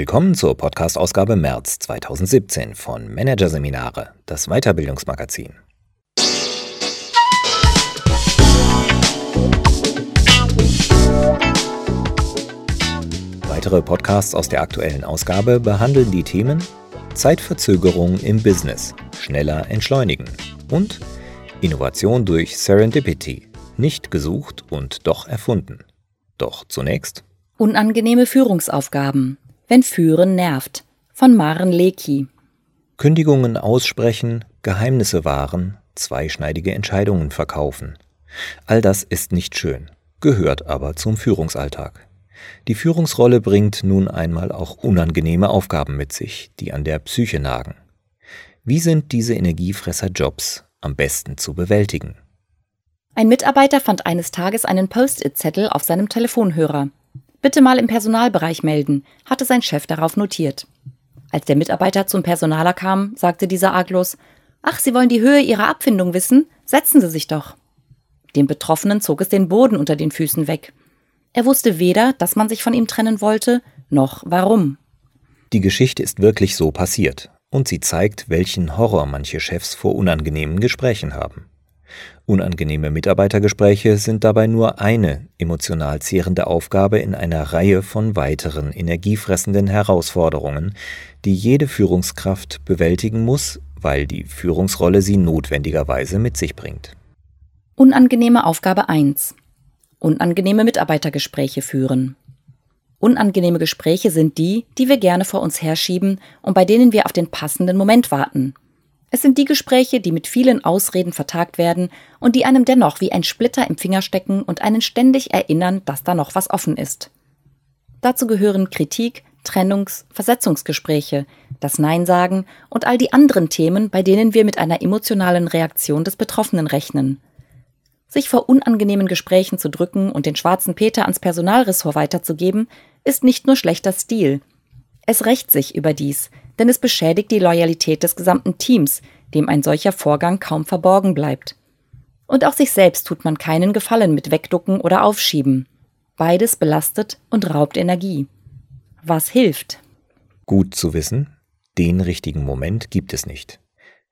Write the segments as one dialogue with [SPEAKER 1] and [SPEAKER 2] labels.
[SPEAKER 1] Willkommen zur Podcast-Ausgabe März 2017 von Managerseminare, das Weiterbildungsmagazin. Weitere Podcasts aus der aktuellen Ausgabe behandeln die Themen Zeitverzögerung im Business, schneller entschleunigen und Innovation durch Serendipity, nicht gesucht und doch erfunden. Doch zunächst
[SPEAKER 2] Unangenehme Führungsaufgaben, wenn Führen nervt, von Maren Leki.
[SPEAKER 1] Kündigungen aussprechen, Geheimnisse wahren, zweischneidige Entscheidungen verkaufen. All das ist nicht schön, gehört aber zum Führungsalltag. Die Führungsrolle bringt nun einmal auch unangenehme Aufgaben mit sich, die an der Psyche nagen. Wie sind diese Energiefresser-Jobs am besten zu bewältigen?
[SPEAKER 2] Ein Mitarbeiter fand eines Tages einen Post-it-Zettel auf seinem Telefonhörer. Bitte mal im Personalbereich melden, hatte sein Chef darauf notiert. Als der Mitarbeiter zum Personaler kam, sagte dieser arglos, Ach, Sie wollen die Höhe Ihrer Abfindung wissen? Setzen Sie sich doch. Dem Betroffenen zog es den Boden unter den Füßen weg. Er wusste weder, dass man sich von ihm trennen wollte, noch warum.
[SPEAKER 1] Die Geschichte ist wirklich so passiert und sie zeigt, welchen Horror manche Chefs vor unangenehmen Gesprächen haben. Unangenehme Mitarbeitergespräche sind dabei nur eine emotional zehrende Aufgabe in einer Reihe von weiteren energiefressenden Herausforderungen, die jede Führungskraft bewältigen muss, weil die Führungsrolle sie notwendigerweise mit sich bringt.
[SPEAKER 2] Unangenehme Aufgabe 1. Unangenehme Mitarbeitergespräche führen. Unangenehme Gespräche sind die, die wir gerne vor uns herschieben und bei denen wir auf den passenden Moment warten, es sind die Gespräche, die mit vielen Ausreden vertagt werden und die einem dennoch wie ein Splitter im Finger stecken und einen ständig erinnern, dass da noch was offen ist. Dazu gehören Kritik, Trennungs-, Versetzungsgespräche, das Nein sagen und all die anderen Themen, bei denen wir mit einer emotionalen Reaktion des Betroffenen rechnen. Sich vor unangenehmen Gesprächen zu drücken und den schwarzen Peter ans Personalressort weiterzugeben, ist nicht nur schlechter Stil. Es rächt sich überdies, denn es beschädigt die Loyalität des gesamten Teams, dem ein solcher Vorgang kaum verborgen bleibt. Und auch sich selbst tut man keinen Gefallen mit Wegducken oder Aufschieben. Beides belastet und raubt Energie. Was hilft?
[SPEAKER 1] Gut zu wissen, den richtigen Moment gibt es nicht.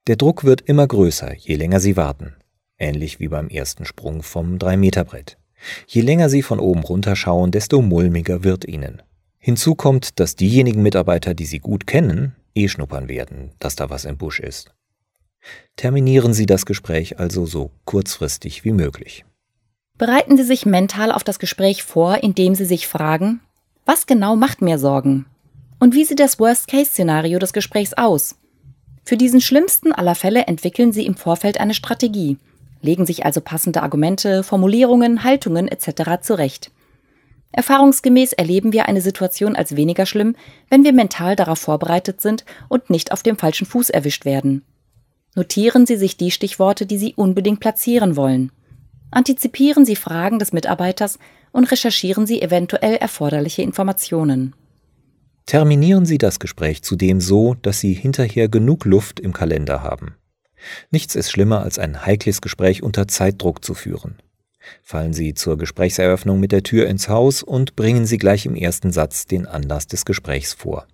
[SPEAKER 1] Der Druck wird immer größer, je länger Sie warten. Ähnlich wie beim ersten Sprung vom 3-Meter-Brett. Je länger Sie von oben runterschauen, desto mulmiger wird Ihnen. Hinzu kommt, dass diejenigen Mitarbeiter, die Sie gut kennen, eh schnuppern werden, dass da was im Busch ist. Terminieren Sie das Gespräch also so kurzfristig wie möglich.
[SPEAKER 2] Bereiten Sie sich mental auf das Gespräch vor, indem Sie sich fragen, was genau macht mir Sorgen? Und wie sieht das Worst-Case-Szenario des Gesprächs aus? Für diesen schlimmsten aller Fälle entwickeln Sie im Vorfeld eine Strategie, legen sich also passende Argumente, Formulierungen, Haltungen etc. zurecht. Erfahrungsgemäß erleben wir eine Situation als weniger schlimm, wenn wir mental darauf vorbereitet sind und nicht auf dem falschen Fuß erwischt werden. Notieren Sie sich die Stichworte, die Sie unbedingt platzieren wollen. Antizipieren Sie Fragen des Mitarbeiters und recherchieren Sie eventuell erforderliche Informationen.
[SPEAKER 1] Terminieren Sie das Gespräch zudem so, dass Sie hinterher genug Luft im Kalender haben. Nichts ist schlimmer, als ein heikles Gespräch unter Zeitdruck zu führen. Fallen Sie zur Gesprächseröffnung mit der Tür ins Haus und bringen Sie gleich im ersten Satz den Anlass des Gesprächs vor.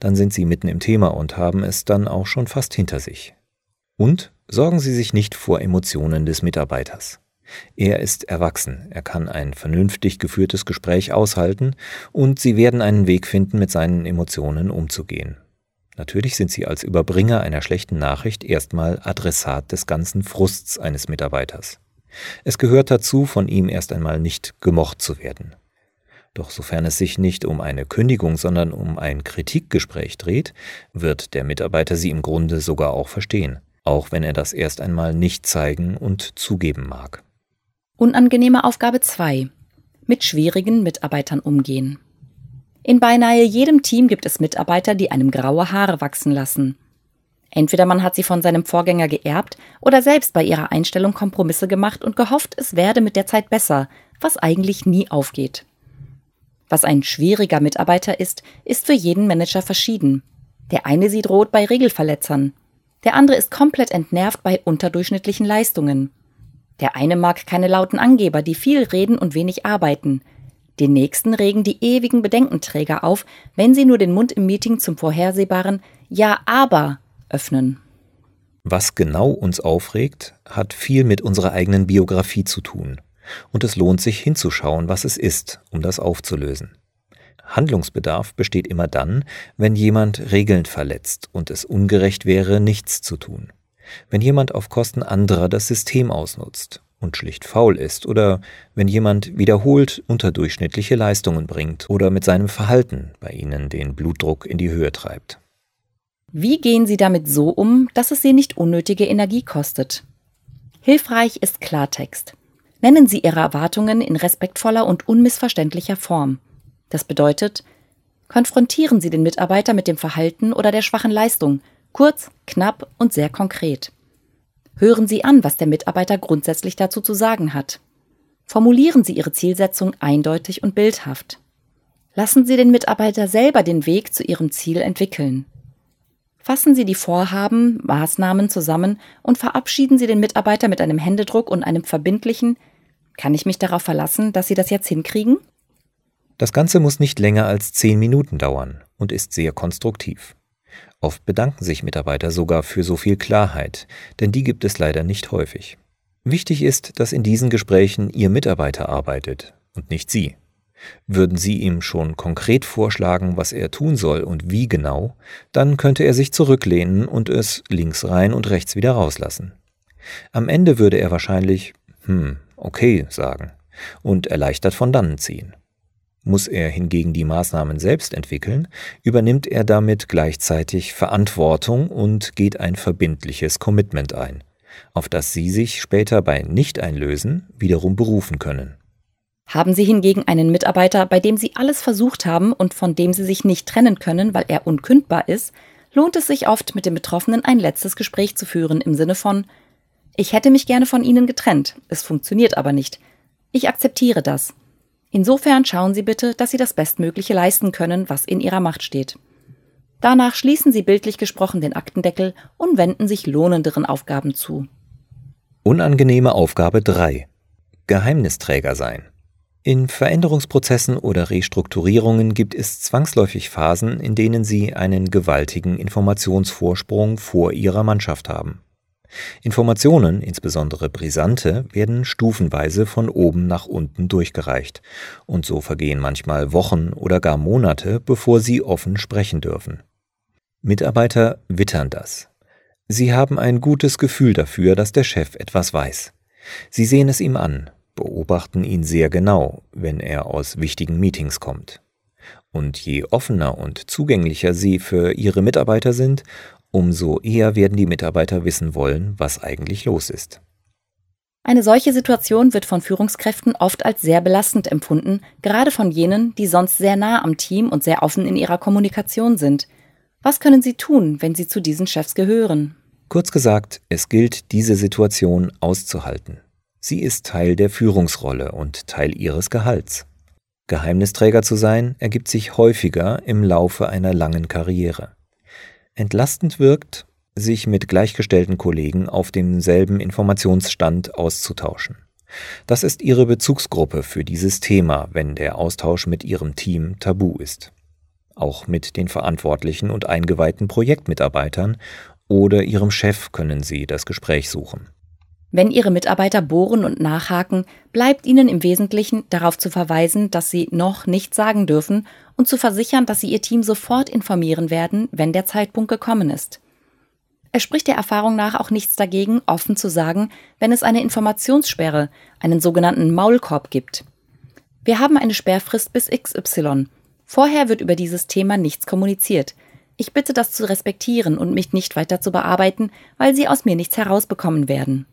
[SPEAKER 1] Dann sind Sie mitten im Thema und haben es dann auch schon fast hinter sich. Und sorgen Sie sich nicht vor Emotionen des Mitarbeiters. Er ist erwachsen, er kann ein vernünftig geführtes Gespräch aushalten und Sie werden einen Weg finden, mit seinen Emotionen umzugehen. Natürlich sind Sie als Überbringer einer schlechten Nachricht erstmal Adressat des ganzen Frusts eines Mitarbeiters. Es gehört dazu, von ihm erst einmal nicht gemocht zu werden. Doch sofern es sich nicht um eine Kündigung, sondern um ein Kritikgespräch dreht, wird der Mitarbeiter sie im Grunde sogar auch verstehen, auch wenn er das erst einmal nicht zeigen und zugeben mag.
[SPEAKER 2] Unangenehme Aufgabe 2. Mit schwierigen Mitarbeitern umgehen. In beinahe jedem Team gibt es Mitarbeiter, die einem graue Haare wachsen lassen. Entweder man hat sie von seinem Vorgänger geerbt oder selbst bei ihrer Einstellung Kompromisse gemacht und gehofft, es werde mit der Zeit besser, was eigentlich nie aufgeht. Was ein schwieriger Mitarbeiter ist, ist für jeden Manager verschieden. Der eine sieht rot bei Regelverletzern. Der andere ist komplett entnervt bei unterdurchschnittlichen Leistungen. Der eine mag keine lauten Angeber, die viel reden und wenig arbeiten. Den nächsten regen die ewigen Bedenkenträger auf, wenn sie nur den Mund im Meeting zum vorhersehbaren Ja, aber öffnen.
[SPEAKER 1] Was genau uns aufregt, hat viel mit unserer eigenen Biografie zu tun. Und es lohnt sich hinzuschauen, was es ist, um das aufzulösen. Handlungsbedarf besteht immer dann, wenn jemand Regeln verletzt und es ungerecht wäre, nichts zu tun. Wenn jemand auf Kosten anderer das System ausnutzt und schlicht faul ist oder wenn jemand wiederholt unterdurchschnittliche Leistungen bringt oder mit seinem Verhalten bei ihnen den Blutdruck in die Höhe treibt.
[SPEAKER 2] Wie gehen Sie damit so um, dass es Sie nicht unnötige Energie kostet? Hilfreich ist Klartext. Nennen Sie Ihre Erwartungen in respektvoller und unmissverständlicher Form. Das bedeutet, konfrontieren Sie den Mitarbeiter mit dem Verhalten oder der schwachen Leistung, kurz, knapp und sehr konkret. Hören Sie an, was der Mitarbeiter grundsätzlich dazu zu sagen hat. Formulieren Sie Ihre Zielsetzung eindeutig und bildhaft. Lassen Sie den Mitarbeiter selber den Weg zu Ihrem Ziel entwickeln. Fassen Sie die Vorhaben, Maßnahmen zusammen und verabschieden Sie den Mitarbeiter mit einem Händedruck und einem verbindlichen Kann ich mich darauf verlassen, dass Sie das jetzt hinkriegen?
[SPEAKER 1] Das Ganze muss nicht länger als zehn Minuten dauern und ist sehr konstruktiv. Oft bedanken sich Mitarbeiter sogar für so viel Klarheit, denn die gibt es leider nicht häufig. Wichtig ist, dass in diesen Gesprächen Ihr Mitarbeiter arbeitet und nicht Sie. Würden Sie ihm schon konkret vorschlagen, was er tun soll und wie genau, dann könnte er sich zurücklehnen und es links rein und rechts wieder rauslassen. Am Ende würde er wahrscheinlich hm, okay sagen und erleichtert von dannen ziehen. Muss er hingegen die Maßnahmen selbst entwickeln, übernimmt er damit gleichzeitig Verantwortung und geht ein verbindliches Commitment ein, auf das Sie sich später bei Nicht-Einlösen wiederum berufen können.
[SPEAKER 2] Haben Sie hingegen einen Mitarbeiter, bei dem Sie alles versucht haben und von dem Sie sich nicht trennen können, weil er unkündbar ist, lohnt es sich oft, mit dem Betroffenen ein letztes Gespräch zu führen im Sinne von Ich hätte mich gerne von Ihnen getrennt, es funktioniert aber nicht. Ich akzeptiere das. Insofern schauen Sie bitte, dass Sie das Bestmögliche leisten können, was in Ihrer Macht steht. Danach schließen Sie bildlich gesprochen den Aktendeckel und wenden sich lohnenderen Aufgaben zu.
[SPEAKER 1] Unangenehme Aufgabe 3. Geheimnisträger sein. In Veränderungsprozessen oder Restrukturierungen gibt es zwangsläufig Phasen, in denen Sie einen gewaltigen Informationsvorsprung vor Ihrer Mannschaft haben. Informationen, insbesondere brisante, werden stufenweise von oben nach unten durchgereicht, und so vergehen manchmal Wochen oder gar Monate, bevor Sie offen sprechen dürfen. Mitarbeiter wittern das. Sie haben ein gutes Gefühl dafür, dass der Chef etwas weiß. Sie sehen es ihm an, beobachten ihn sehr genau, wenn er aus wichtigen Meetings kommt. Und je offener und zugänglicher Sie für Ihre Mitarbeiter sind, umso eher werden die Mitarbeiter wissen wollen, was eigentlich los ist.
[SPEAKER 2] Eine solche Situation wird von Führungskräften oft als sehr belastend empfunden, gerade von jenen, die sonst sehr nah am Team und sehr offen in ihrer Kommunikation sind. Was können Sie tun, wenn Sie zu diesen Chefs gehören?
[SPEAKER 1] Kurz gesagt, es gilt, diese Situation auszuhalten. Sie ist Teil der Führungsrolle und Teil ihres Gehalts. Geheimnisträger zu sein ergibt sich häufiger im Laufe einer langen Karriere. Entlastend wirkt, sich mit gleichgestellten Kollegen auf demselben Informationsstand auszutauschen. Das ist ihre Bezugsgruppe für dieses Thema, wenn der Austausch mit ihrem Team tabu ist. Auch mit den verantwortlichen und eingeweihten Projektmitarbeitern oder ihrem Chef können Sie das Gespräch suchen.
[SPEAKER 2] Wenn Ihre Mitarbeiter bohren und nachhaken, bleibt Ihnen im Wesentlichen darauf zu verweisen, dass Sie noch nichts sagen dürfen und zu versichern, dass Sie Ihr Team sofort informieren werden, wenn der Zeitpunkt gekommen ist. Es spricht der Erfahrung nach auch nichts dagegen, offen zu sagen, wenn es eine Informationssperre, einen sogenannten Maulkorb gibt. Wir haben eine Sperrfrist bis XY. Vorher wird über dieses Thema nichts kommuniziert. Ich bitte das zu respektieren und mich nicht weiter zu bearbeiten, weil Sie aus mir nichts herausbekommen werden.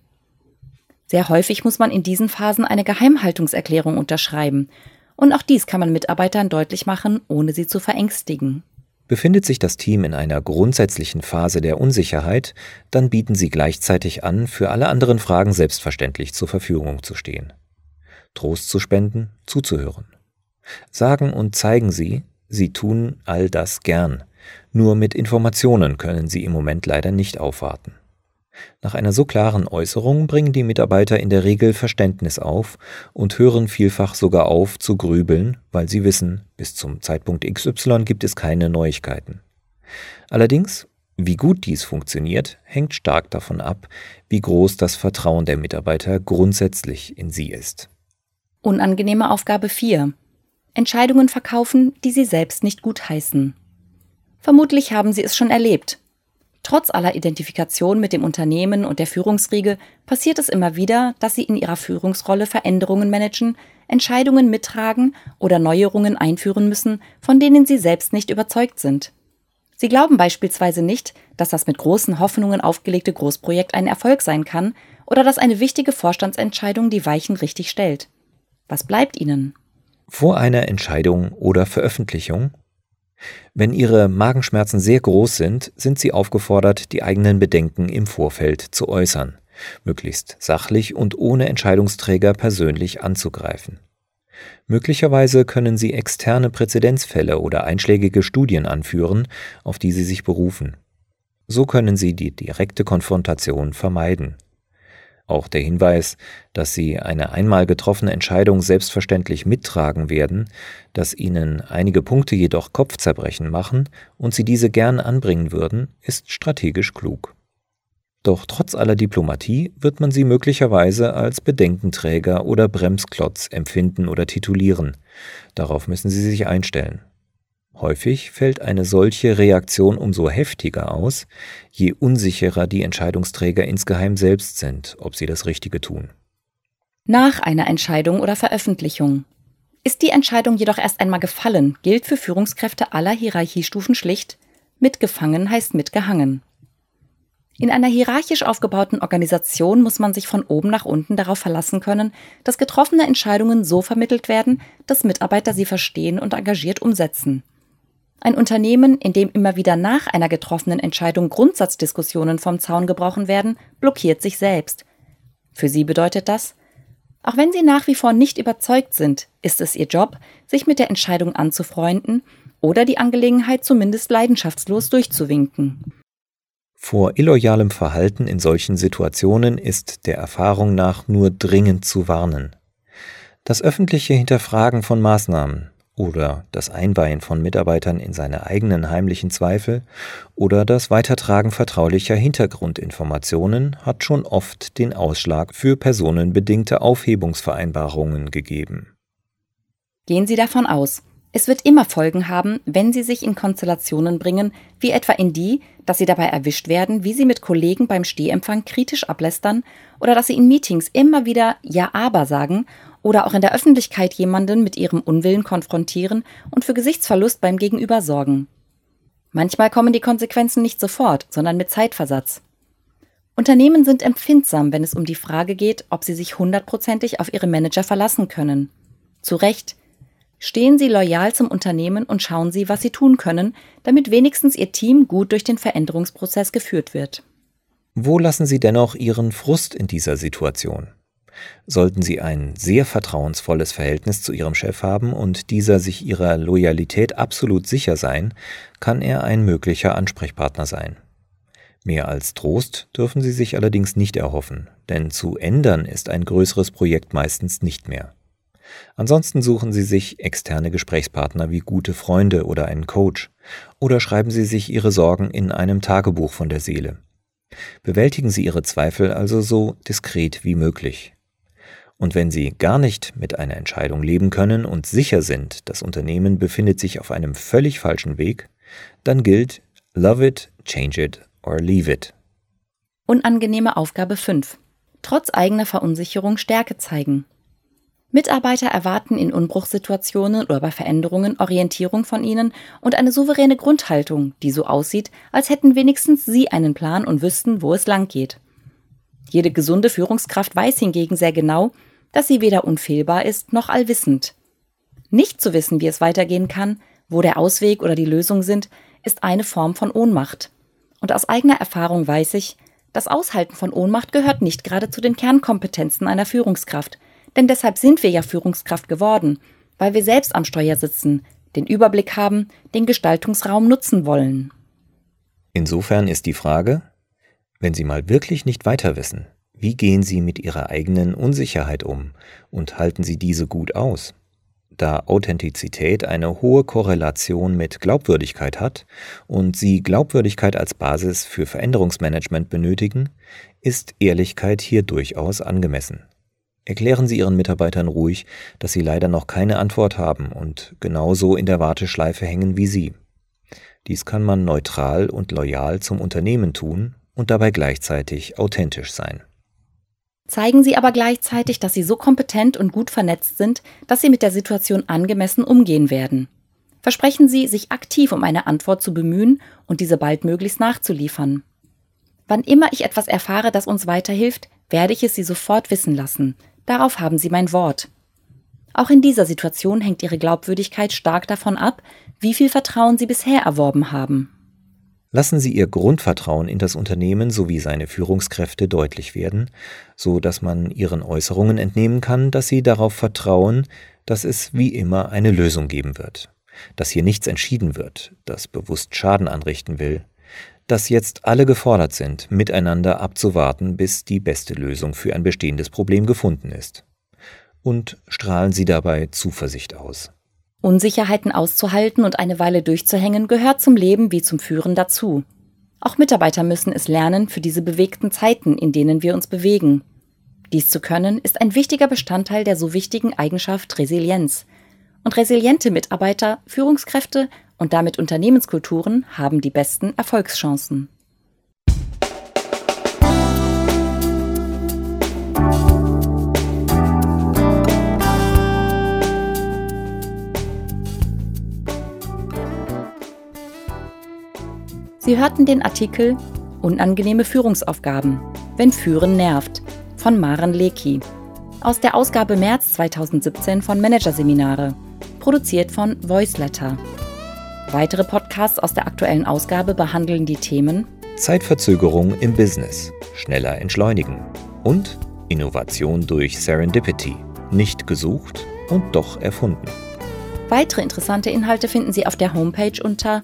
[SPEAKER 2] Sehr häufig muss man in diesen Phasen eine Geheimhaltungserklärung unterschreiben. Und auch dies kann man Mitarbeitern deutlich machen, ohne sie zu verängstigen.
[SPEAKER 1] Befindet sich das Team in einer grundsätzlichen Phase der Unsicherheit, dann bieten sie gleichzeitig an, für alle anderen Fragen selbstverständlich zur Verfügung zu stehen. Trost zu spenden, zuzuhören. Sagen und zeigen Sie, Sie tun all das gern. Nur mit Informationen können Sie im Moment leider nicht aufwarten. Nach einer so klaren Äußerung bringen die Mitarbeiter in der Regel Verständnis auf und hören vielfach sogar auf zu grübeln, weil sie wissen, bis zum Zeitpunkt XY gibt es keine Neuigkeiten. Allerdings, wie gut dies funktioniert, hängt stark davon ab, wie groß das Vertrauen der Mitarbeiter grundsätzlich in sie ist.
[SPEAKER 2] Unangenehme Aufgabe 4. Entscheidungen verkaufen, die sie selbst nicht gutheißen. Vermutlich haben Sie es schon erlebt. Trotz aller Identifikation mit dem Unternehmen und der Führungsriege passiert es immer wieder, dass Sie in Ihrer Führungsrolle Veränderungen managen, Entscheidungen mittragen oder Neuerungen einführen müssen, von denen Sie selbst nicht überzeugt sind. Sie glauben beispielsweise nicht, dass das mit großen Hoffnungen aufgelegte Großprojekt ein Erfolg sein kann oder dass eine wichtige Vorstandsentscheidung die Weichen richtig stellt. Was bleibt Ihnen?
[SPEAKER 1] Vor einer Entscheidung oder Veröffentlichung wenn Ihre Magenschmerzen sehr groß sind, sind Sie aufgefordert, die eigenen Bedenken im Vorfeld zu äußern, möglichst sachlich und ohne Entscheidungsträger persönlich anzugreifen. Möglicherweise können Sie externe Präzedenzfälle oder einschlägige Studien anführen, auf die Sie sich berufen. So können Sie die direkte Konfrontation vermeiden. Auch der Hinweis, dass Sie eine einmal getroffene Entscheidung selbstverständlich mittragen werden, dass Ihnen einige Punkte jedoch Kopfzerbrechen machen und Sie diese gern anbringen würden, ist strategisch klug. Doch trotz aller Diplomatie wird man sie möglicherweise als Bedenkenträger oder Bremsklotz empfinden oder titulieren. Darauf müssen Sie sich einstellen. Häufig fällt eine solche Reaktion umso heftiger aus, je unsicherer die Entscheidungsträger insgeheim selbst sind, ob sie das Richtige tun.
[SPEAKER 2] Nach einer Entscheidung oder Veröffentlichung. Ist die Entscheidung jedoch erst einmal gefallen, gilt für Führungskräfte aller Hierarchiestufen schlicht, mitgefangen heißt mitgehangen. In einer hierarchisch aufgebauten Organisation muss man sich von oben nach unten darauf verlassen können, dass getroffene Entscheidungen so vermittelt werden, dass Mitarbeiter sie verstehen und engagiert umsetzen. Ein Unternehmen, in dem immer wieder nach einer getroffenen Entscheidung Grundsatzdiskussionen vom Zaun gebrochen werden, blockiert sich selbst. Für sie bedeutet das, auch wenn sie nach wie vor nicht überzeugt sind, ist es ihr Job, sich mit der Entscheidung anzufreunden oder die Angelegenheit zumindest leidenschaftslos durchzuwinken.
[SPEAKER 1] Vor illoyalem Verhalten in solchen Situationen ist der Erfahrung nach nur dringend zu warnen. Das öffentliche Hinterfragen von Maßnahmen, oder das Einweihen von Mitarbeitern in seine eigenen heimlichen Zweifel oder das Weitertragen vertraulicher Hintergrundinformationen hat schon oft den Ausschlag für personenbedingte Aufhebungsvereinbarungen gegeben.
[SPEAKER 2] Gehen Sie davon aus, es wird immer Folgen haben, wenn Sie sich in Konstellationen bringen, wie etwa in die, dass Sie dabei erwischt werden, wie Sie mit Kollegen beim Stehempfang kritisch ablästern oder dass Sie in Meetings immer wieder Ja aber sagen oder auch in der Öffentlichkeit jemanden mit ihrem Unwillen konfrontieren und für Gesichtsverlust beim Gegenüber sorgen. Manchmal kommen die Konsequenzen nicht sofort, sondern mit Zeitversatz. Unternehmen sind empfindsam, wenn es um die Frage geht, ob sie sich hundertprozentig auf ihre Manager verlassen können. Zu Recht. Stehen Sie loyal zum Unternehmen und schauen Sie, was Sie tun können, damit wenigstens Ihr Team gut durch den Veränderungsprozess geführt wird.
[SPEAKER 1] Wo lassen Sie dennoch Ihren Frust in dieser Situation? Sollten Sie ein sehr vertrauensvolles Verhältnis zu Ihrem Chef haben und dieser sich Ihrer Loyalität absolut sicher sein, kann er ein möglicher Ansprechpartner sein. Mehr als Trost dürfen Sie sich allerdings nicht erhoffen, denn zu ändern ist ein größeres Projekt meistens nicht mehr. Ansonsten suchen Sie sich externe Gesprächspartner wie gute Freunde oder einen Coach oder schreiben Sie sich Ihre Sorgen in einem Tagebuch von der Seele. Bewältigen Sie Ihre Zweifel also so diskret wie möglich. Und wenn Sie gar nicht mit einer Entscheidung leben können und sicher sind, das Unternehmen befindet sich auf einem völlig falschen Weg, dann gilt Love it, change it or leave it.
[SPEAKER 2] Unangenehme Aufgabe 5. Trotz eigener Verunsicherung Stärke zeigen. Mitarbeiter erwarten in Unbruchssituationen oder bei Veränderungen Orientierung von ihnen und eine souveräne Grundhaltung, die so aussieht, als hätten wenigstens sie einen Plan und wüssten, wo es lang geht. Jede gesunde Führungskraft weiß hingegen sehr genau, dass sie weder unfehlbar ist noch allwissend. Nicht zu wissen, wie es weitergehen kann, wo der Ausweg oder die Lösung sind, ist eine Form von Ohnmacht. Und aus eigener Erfahrung weiß ich, das Aushalten von Ohnmacht gehört nicht gerade zu den Kernkompetenzen einer Führungskraft, denn deshalb sind wir ja Führungskraft geworden, weil wir selbst am Steuer sitzen, den Überblick haben, den Gestaltungsraum nutzen wollen.
[SPEAKER 1] Insofern ist die Frage, Wenn Sie mal wirklich nicht weiter wissen, wie gehen Sie mit Ihrer eigenen Unsicherheit um und halten Sie diese gut aus? Da Authentizität eine hohe Korrelation mit Glaubwürdigkeit hat und Sie Glaubwürdigkeit als Basis für Veränderungsmanagement benötigen, ist Ehrlichkeit hier durchaus angemessen. Erklären Sie Ihren Mitarbeitern ruhig, dass Sie leider noch keine Antwort haben und genauso in der Warteschleife hängen wie Sie. Dies kann man neutral und loyal zum Unternehmen tun und dabei gleichzeitig authentisch sein.
[SPEAKER 2] Zeigen Sie aber gleichzeitig, dass Sie so kompetent und gut vernetzt sind, dass Sie mit der Situation angemessen umgehen werden. Versprechen Sie, sich aktiv um eine Antwort zu bemühen und diese baldmöglichst nachzuliefern. Wann immer ich etwas erfahre, das uns weiterhilft, werde ich es Sie sofort wissen lassen. Darauf haben Sie mein Wort. Auch in dieser Situation hängt Ihre Glaubwürdigkeit stark davon ab, wie viel Vertrauen Sie bisher erworben haben.
[SPEAKER 1] Lassen Sie Ihr Grundvertrauen in das Unternehmen sowie seine Führungskräfte deutlich werden, so dass man Ihren Äußerungen entnehmen kann, dass Sie darauf vertrauen, dass es wie immer eine Lösung geben wird, dass hier nichts entschieden wird, das bewusst Schaden anrichten will, dass jetzt alle gefordert sind, miteinander abzuwarten, bis die beste Lösung für ein bestehendes Problem gefunden ist. Und strahlen Sie dabei Zuversicht aus.
[SPEAKER 2] Unsicherheiten auszuhalten und eine Weile durchzuhängen gehört zum Leben wie zum Führen dazu. Auch Mitarbeiter müssen es lernen für diese bewegten Zeiten, in denen wir uns bewegen. Dies zu können, ist ein wichtiger Bestandteil der so wichtigen Eigenschaft Resilienz. Und resiliente Mitarbeiter, Führungskräfte und damit Unternehmenskulturen haben die besten Erfolgschancen. Sie hörten den Artikel Unangenehme Führungsaufgaben, wenn Führen nervt von Maren Leki aus der Ausgabe März 2017 von Managerseminare, produziert von Voiceletter. Weitere Podcasts aus der aktuellen Ausgabe behandeln die Themen
[SPEAKER 1] Zeitverzögerung im Business, schneller entschleunigen und Innovation durch Serendipity, nicht gesucht und doch erfunden.
[SPEAKER 2] Weitere interessante Inhalte finden Sie auf der Homepage unter